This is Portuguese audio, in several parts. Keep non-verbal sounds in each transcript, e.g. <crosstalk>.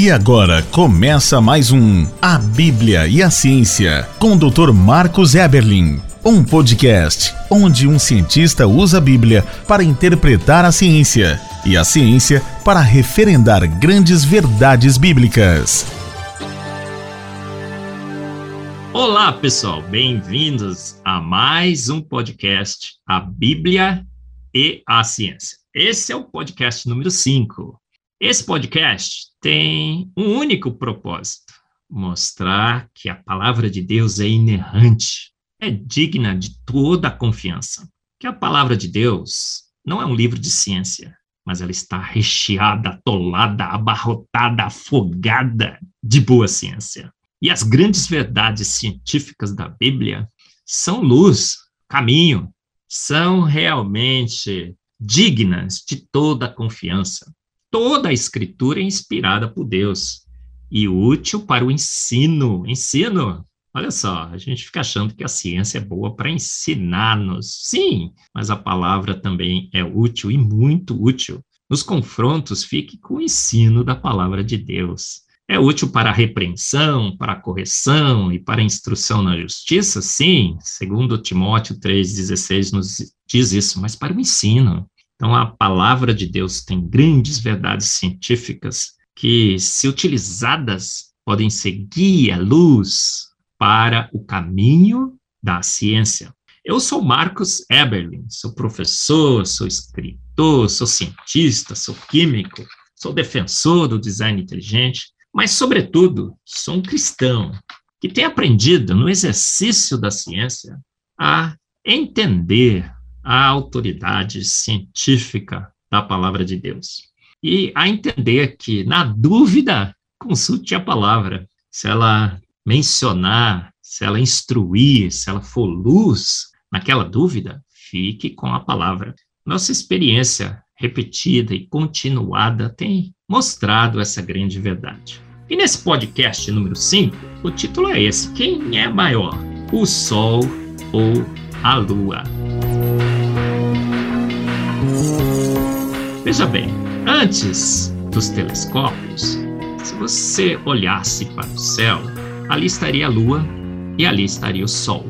E agora começa mais um A Bíblia e a Ciência com o Dr. Marcos Eberlin. Um podcast onde um cientista usa a Bíblia para interpretar a ciência e a ciência para referendar grandes verdades bíblicas. Olá, pessoal, bem-vindos a mais um podcast A Bíblia e a Ciência. Esse é o podcast número 5. Esse podcast tem um único propósito: mostrar que a palavra de Deus é inerrante, é digna de toda a confiança. Que a palavra de Deus não é um livro de ciência, mas ela está recheada, atolada, abarrotada, afogada de boa ciência. E as grandes verdades científicas da Bíblia são luz, caminho, são realmente dignas de toda a confiança. Toda a escritura é inspirada por Deus e útil para o ensino. Ensino. Olha só, a gente fica achando que a ciência é boa para ensinar-nos. Sim, mas a palavra também é útil e muito útil. Nos confrontos, fique com o ensino da palavra de Deus. É útil para a repreensão, para a correção e para a instrução na justiça? Sim, segundo Timóteo 3,16 nos diz isso, mas para o ensino. Então, a palavra de Deus tem grandes verdades científicas que, se utilizadas, podem ser guia, luz para o caminho da ciência. Eu sou Marcos Eberlin, sou professor, sou escritor, sou cientista, sou químico, sou defensor do design inteligente, mas, sobretudo, sou um cristão que tem aprendido no exercício da ciência a entender a autoridade científica da palavra de Deus. E a entender que, na dúvida, consulte a palavra. Se ela mencionar, se ela instruir, se ela for luz naquela dúvida, fique com a palavra. Nossa experiência repetida e continuada tem mostrado essa grande verdade. E nesse podcast número 5, o título é esse: Quem é maior, o Sol ou a Lua? Veja bem, antes dos telescópios, se você olhasse para o céu, ali estaria a Lua e ali estaria o Sol.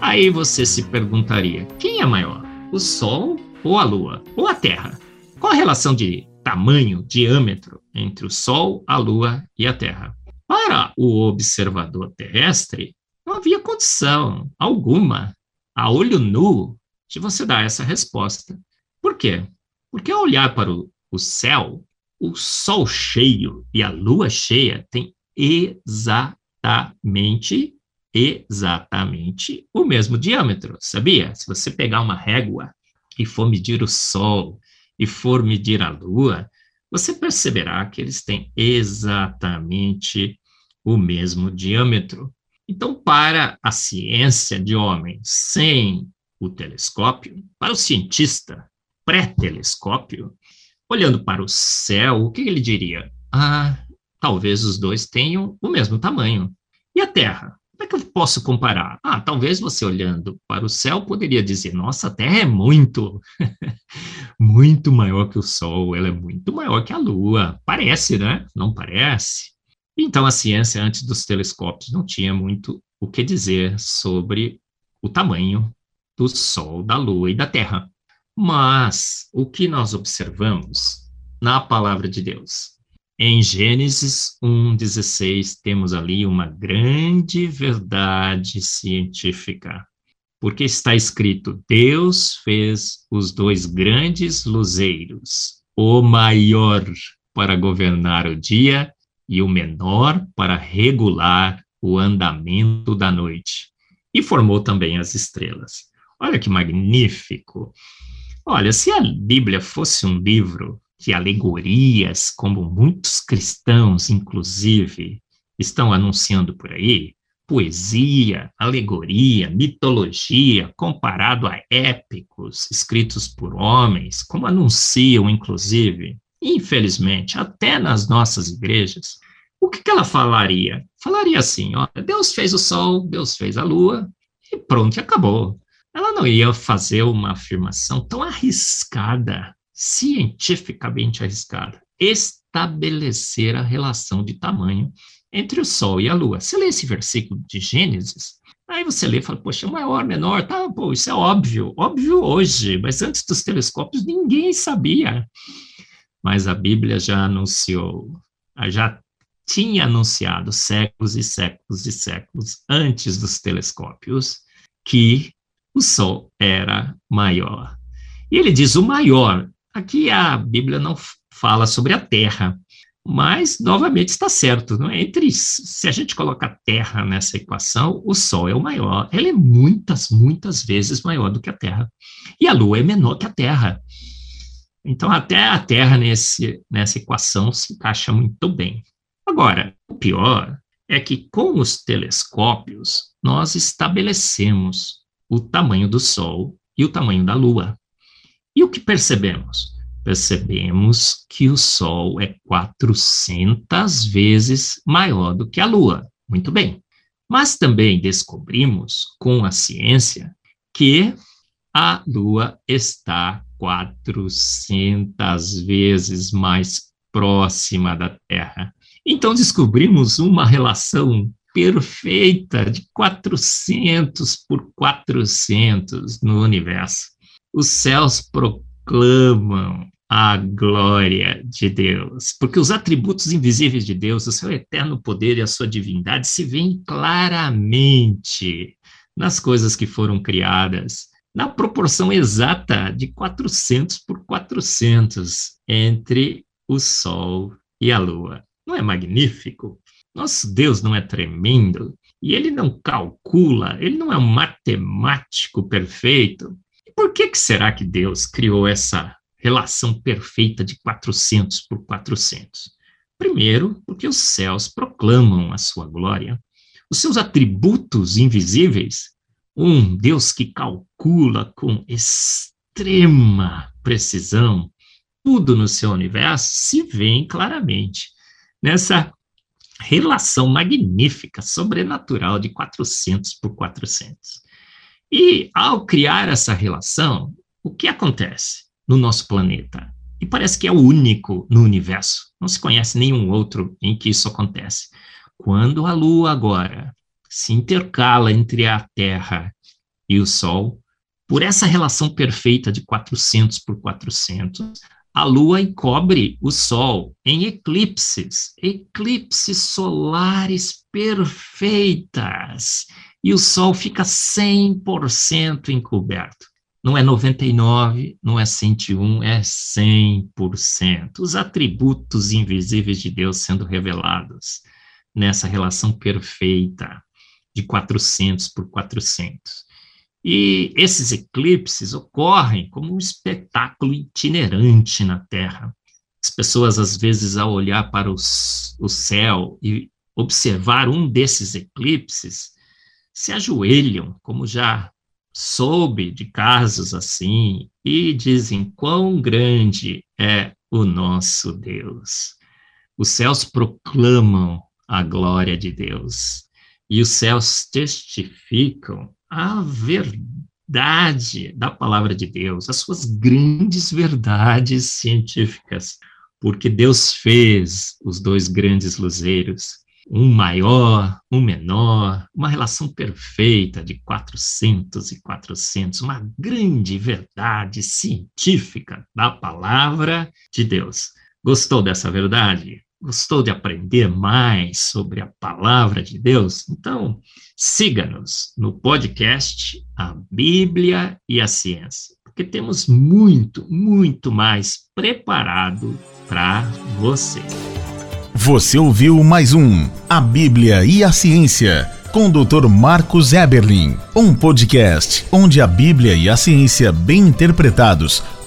Aí você se perguntaria: quem é maior, o Sol ou a Lua? Ou a Terra? Qual a relação de tamanho, diâmetro entre o Sol, a Lua e a Terra? Para o observador terrestre, não havia condição alguma, a olho nu, de você dar essa resposta. Por quê? Porque ao olhar para o, o céu, o sol cheio e a lua cheia têm exatamente, exatamente o mesmo diâmetro, sabia? Se você pegar uma régua e for medir o sol e for medir a lua, você perceberá que eles têm exatamente o mesmo diâmetro. Então, para a ciência de homens sem o telescópio, para o cientista pré-telescópio, olhando para o céu, o que ele diria? Ah, talvez os dois tenham o mesmo tamanho. E a Terra? Como é que eu posso comparar? Ah, talvez você olhando para o céu poderia dizer: nossa, a Terra é muito, <laughs> muito maior que o Sol, ela é muito maior que a Lua. Parece, né? Não parece? Então, a ciência, antes dos telescópios, não tinha muito o que dizer sobre o tamanho do Sol, da Lua e da Terra. Mas o que nós observamos na palavra de Deus? Em Gênesis 1:16 temos ali uma grande verdade científica. Porque está escrito: Deus fez os dois grandes luzeiros, o maior para governar o dia e o menor para regular o andamento da noite. E formou também as estrelas. Olha que magnífico! Olha, se a Bíblia fosse um livro de alegorias, como muitos cristãos, inclusive, estão anunciando por aí, poesia, alegoria, mitologia, comparado a épicos escritos por homens, como anunciam, inclusive, infelizmente, até nas nossas igrejas, o que, que ela falaria? Falaria assim: olha, Deus fez o sol, Deus fez a lua, e pronto, acabou ela não ia fazer uma afirmação tão arriscada, cientificamente arriscada, estabelecer a relação de tamanho entre o Sol e a Lua. Você lê esse versículo de Gênesis, aí você lê e fala, poxa, maior, menor, tá, pô, isso é óbvio, óbvio hoje, mas antes dos telescópios ninguém sabia. Mas a Bíblia já anunciou, já tinha anunciado séculos e séculos e séculos antes dos telescópios que o Sol era maior. E ele diz o maior. Aqui a Bíblia não fala sobre a Terra, mas, novamente, está certo. Não é? Entre, se a gente coloca a Terra nessa equação, o Sol é o maior. Ele é muitas, muitas vezes maior do que a Terra. E a Lua é menor que a Terra. Então, até a Terra nesse, nessa equação se encaixa muito bem. Agora, o pior é que com os telescópios nós estabelecemos o tamanho do Sol e o tamanho da Lua. E o que percebemos? Percebemos que o Sol é 400 vezes maior do que a Lua. Muito bem. Mas também descobrimos com a ciência que a Lua está 400 vezes mais próxima da Terra. Então descobrimos uma relação perfeita de 400 por 400 no universo. Os céus proclamam a glória de Deus, porque os atributos invisíveis de Deus, o seu eterno poder e a sua divindade se veem claramente nas coisas que foram criadas, na proporção exata de 400 por 400 entre o Sol e a Lua. Não é magnífico? Nosso Deus não é tremendo? E ele não calcula, ele não é um matemático perfeito. E por que, que será que Deus criou essa relação perfeita de 400 por 400? Primeiro, porque os céus proclamam a sua glória. Os seus atributos invisíveis, um Deus que calcula com extrema precisão tudo no seu universo, se vê claramente nessa relação magnífica, sobrenatural de 400 por 400. E ao criar essa relação, o que acontece no nosso planeta? E parece que é o único no universo. Não se conhece nenhum outro em que isso acontece. Quando a Lua agora se intercala entre a Terra e o Sol, por essa relação perfeita de 400 por 400, a Lua encobre o Sol em eclipses, eclipses solares perfeitas, e o Sol fica 100% encoberto. Não é 99, não é 101, é 100%. Os atributos invisíveis de Deus sendo revelados nessa relação perfeita de 400 por 400. E esses eclipses ocorrem como um espetáculo itinerante na Terra. As pessoas, às vezes, ao olhar para os, o céu e observar um desses eclipses, se ajoelham, como já soube de casos assim, e dizem quão grande é o nosso Deus. Os céus proclamam a glória de Deus, e os céus testificam a verdade da palavra de Deus, as suas grandes verdades científicas, porque Deus fez os dois grandes luzeiros, um maior, um menor, uma relação perfeita de 400 e 400, uma grande verdade científica da palavra de Deus. Gostou dessa verdade? Gostou de aprender mais sobre a palavra de Deus? Então, siga-nos no podcast A Bíblia e a Ciência, porque temos muito, muito mais preparado para você. Você ouviu mais um A Bíblia e a Ciência com o Dr. Marcos Eberlin, um podcast onde a Bíblia e a ciência bem interpretados